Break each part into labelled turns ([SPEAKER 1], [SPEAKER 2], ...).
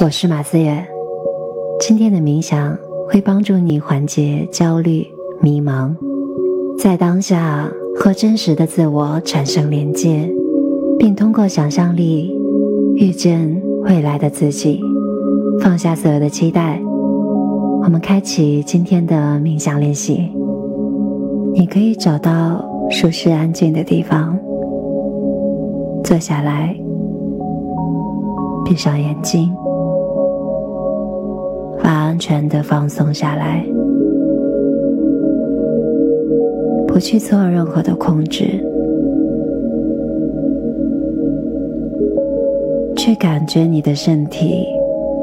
[SPEAKER 1] 我是马思远。今天的冥想会帮助你缓解焦虑、迷茫，在当下和真实的自我产生连接，并通过想象力遇见未来的自己，放下所有的期待。我们开启今天的冥想练习。你可以找到舒适安静的地方，坐下来，闭上眼睛。完全的放松下来，不去做任何的控制，去感觉你的身体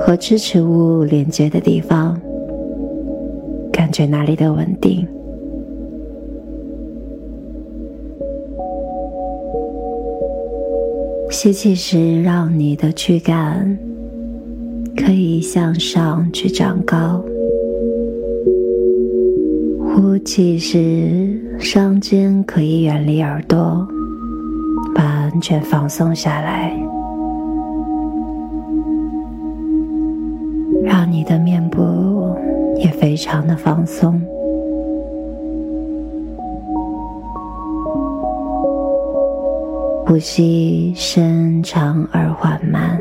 [SPEAKER 1] 和支持物连接的地方，感觉哪里的稳定。吸气时，让你的躯干。可以向上去长高。呼气时，双肩可以远离耳朵，完全放松下来，让你的面部也非常的放松。呼吸深长而缓慢。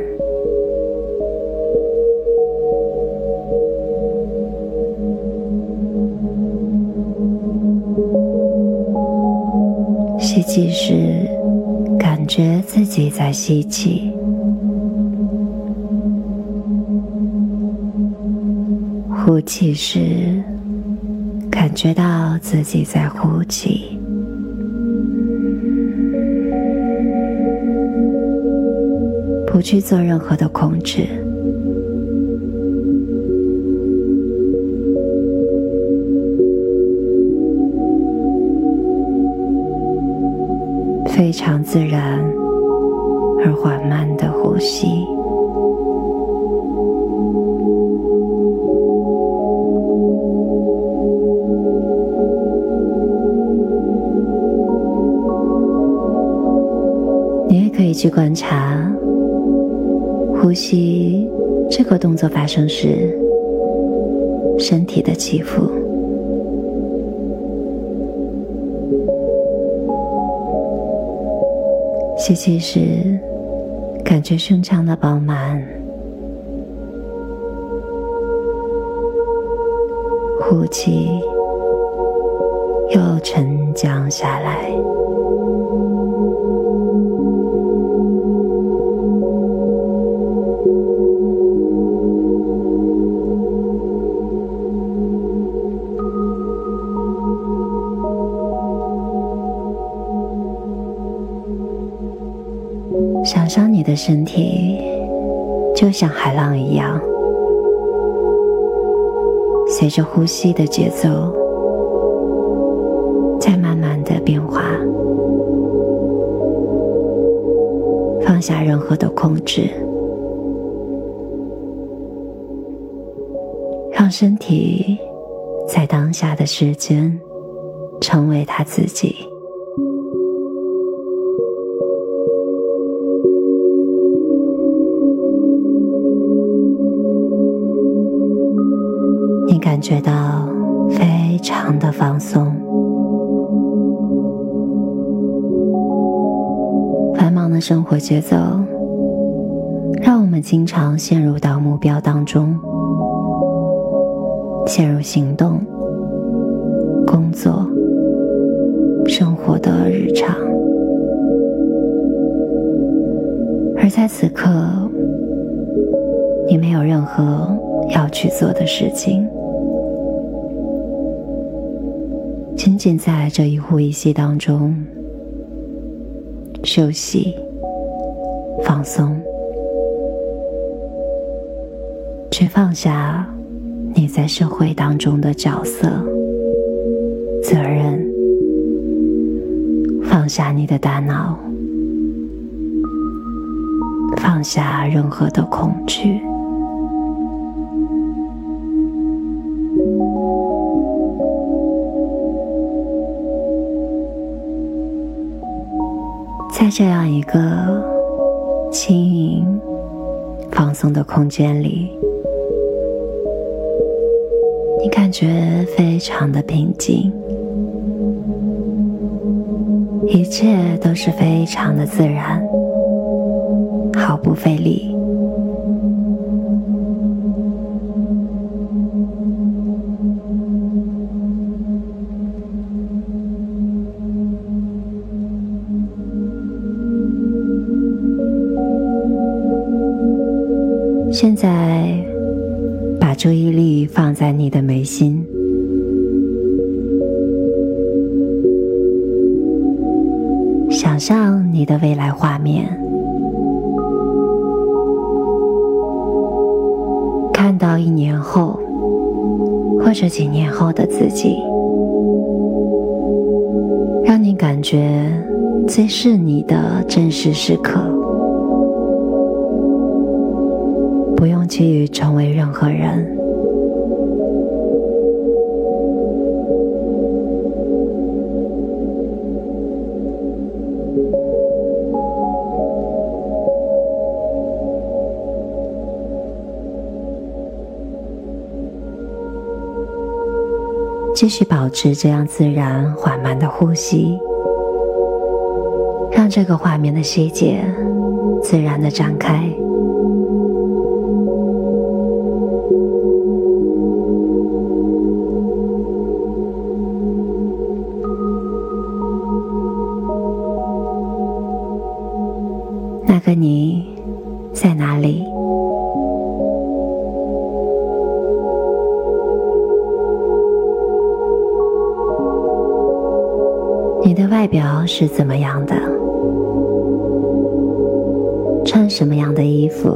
[SPEAKER 1] 吸气时，感觉自己在吸气；呼气时，感觉到自己在呼气。不去做任何的控制。非常自然而缓慢的呼吸，你也可以去观察呼吸这个动作发生时身体的起伏。吸气时，感觉胸腔的饱满；呼气，又沉降下来。身体就像海浪一样，随着呼吸的节奏在慢慢的变化。放下任何的控制，让身体在当下的时间成为他自己。感觉到非常的放松。繁忙的生活节奏，让我们经常陷入到目标当中，陷入行动、工作、生活的日常，而在此刻，你没有任何要去做的事情。仅仅在这一呼一吸当中休息、放松，去放下你在社会当中的角色、责任，放下你的大脑，放下任何的恐惧。在这样一个轻盈放松的空间里，你感觉非常的平静，一切都是非常的自然，毫不费力。现在，把注意力放在你的眉心，想象你的未来画面，看到一年后或者几年后的自己，让你感觉最是你的真实时刻。不用急于成为任何人，继续保持这样自然缓慢的呼吸，让这个画面的细节自然的展开。那个你在哪里？你的外表是怎么样的？穿什么样的衣服？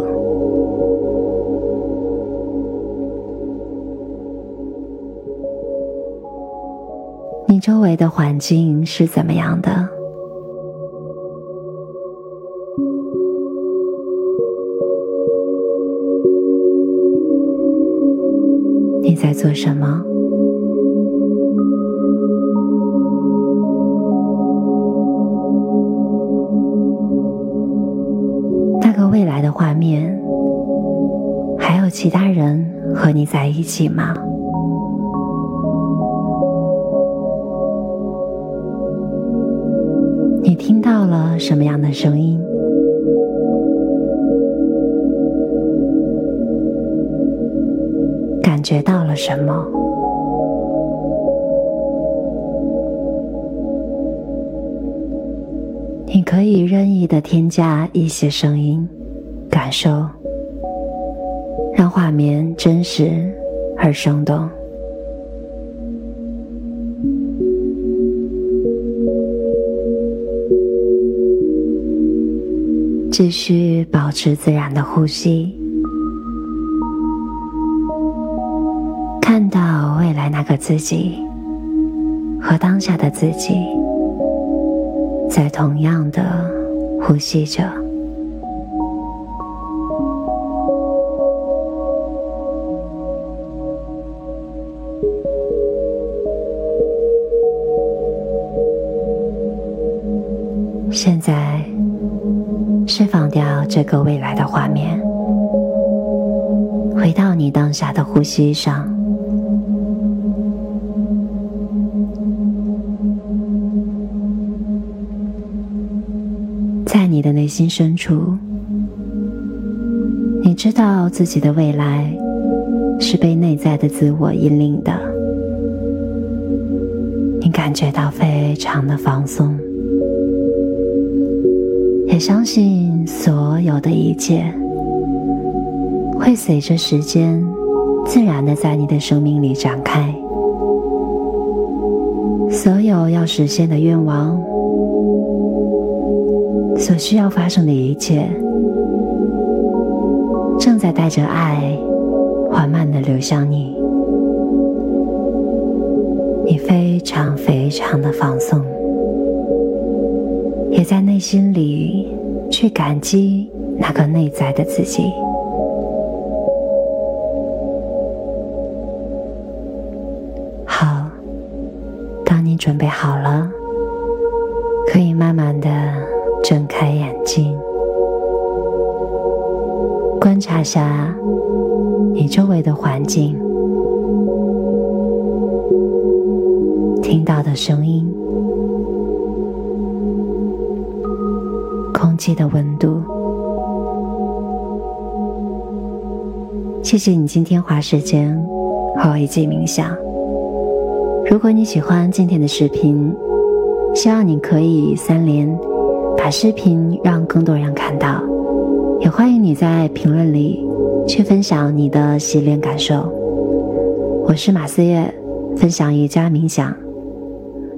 [SPEAKER 1] 你周围的环境是怎么样的？在做什么？那个未来的画面，还有其他人和你在一起吗？你听到了什么样的声音？觉到了什么？你可以任意的添加一些声音，感受，让画面真实而生动。继续保持自然的呼吸。来那个自己和当下的自己，在同样的呼吸着。现在，释放掉这个未来的画面，回到你当下的呼吸上。你的内心深处，你知道自己的未来是被内在的自我引领的，你感觉到非常的放松，也相信所有的一切会随着时间自然的在你的生命里展开，所有要实现的愿望。所需要发生的一切，正在带着爱缓慢的流向你。你非常非常的放松，也在内心里去感激那个内在的自己。好，当你准备好了，可以慢慢的。睁开眼睛，观察下你周围的环境，听到的声音，空气的温度。谢谢你今天花时间和我一起冥想。如果你喜欢今天的视频，希望你可以三连，把视频让更多人看到。也欢迎你在评论里去分享你的洗练感受。我是马思月，分享瑜伽冥想。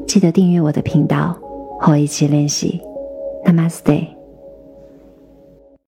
[SPEAKER 1] 记得订阅我的频道，和我一起练习。Namaste。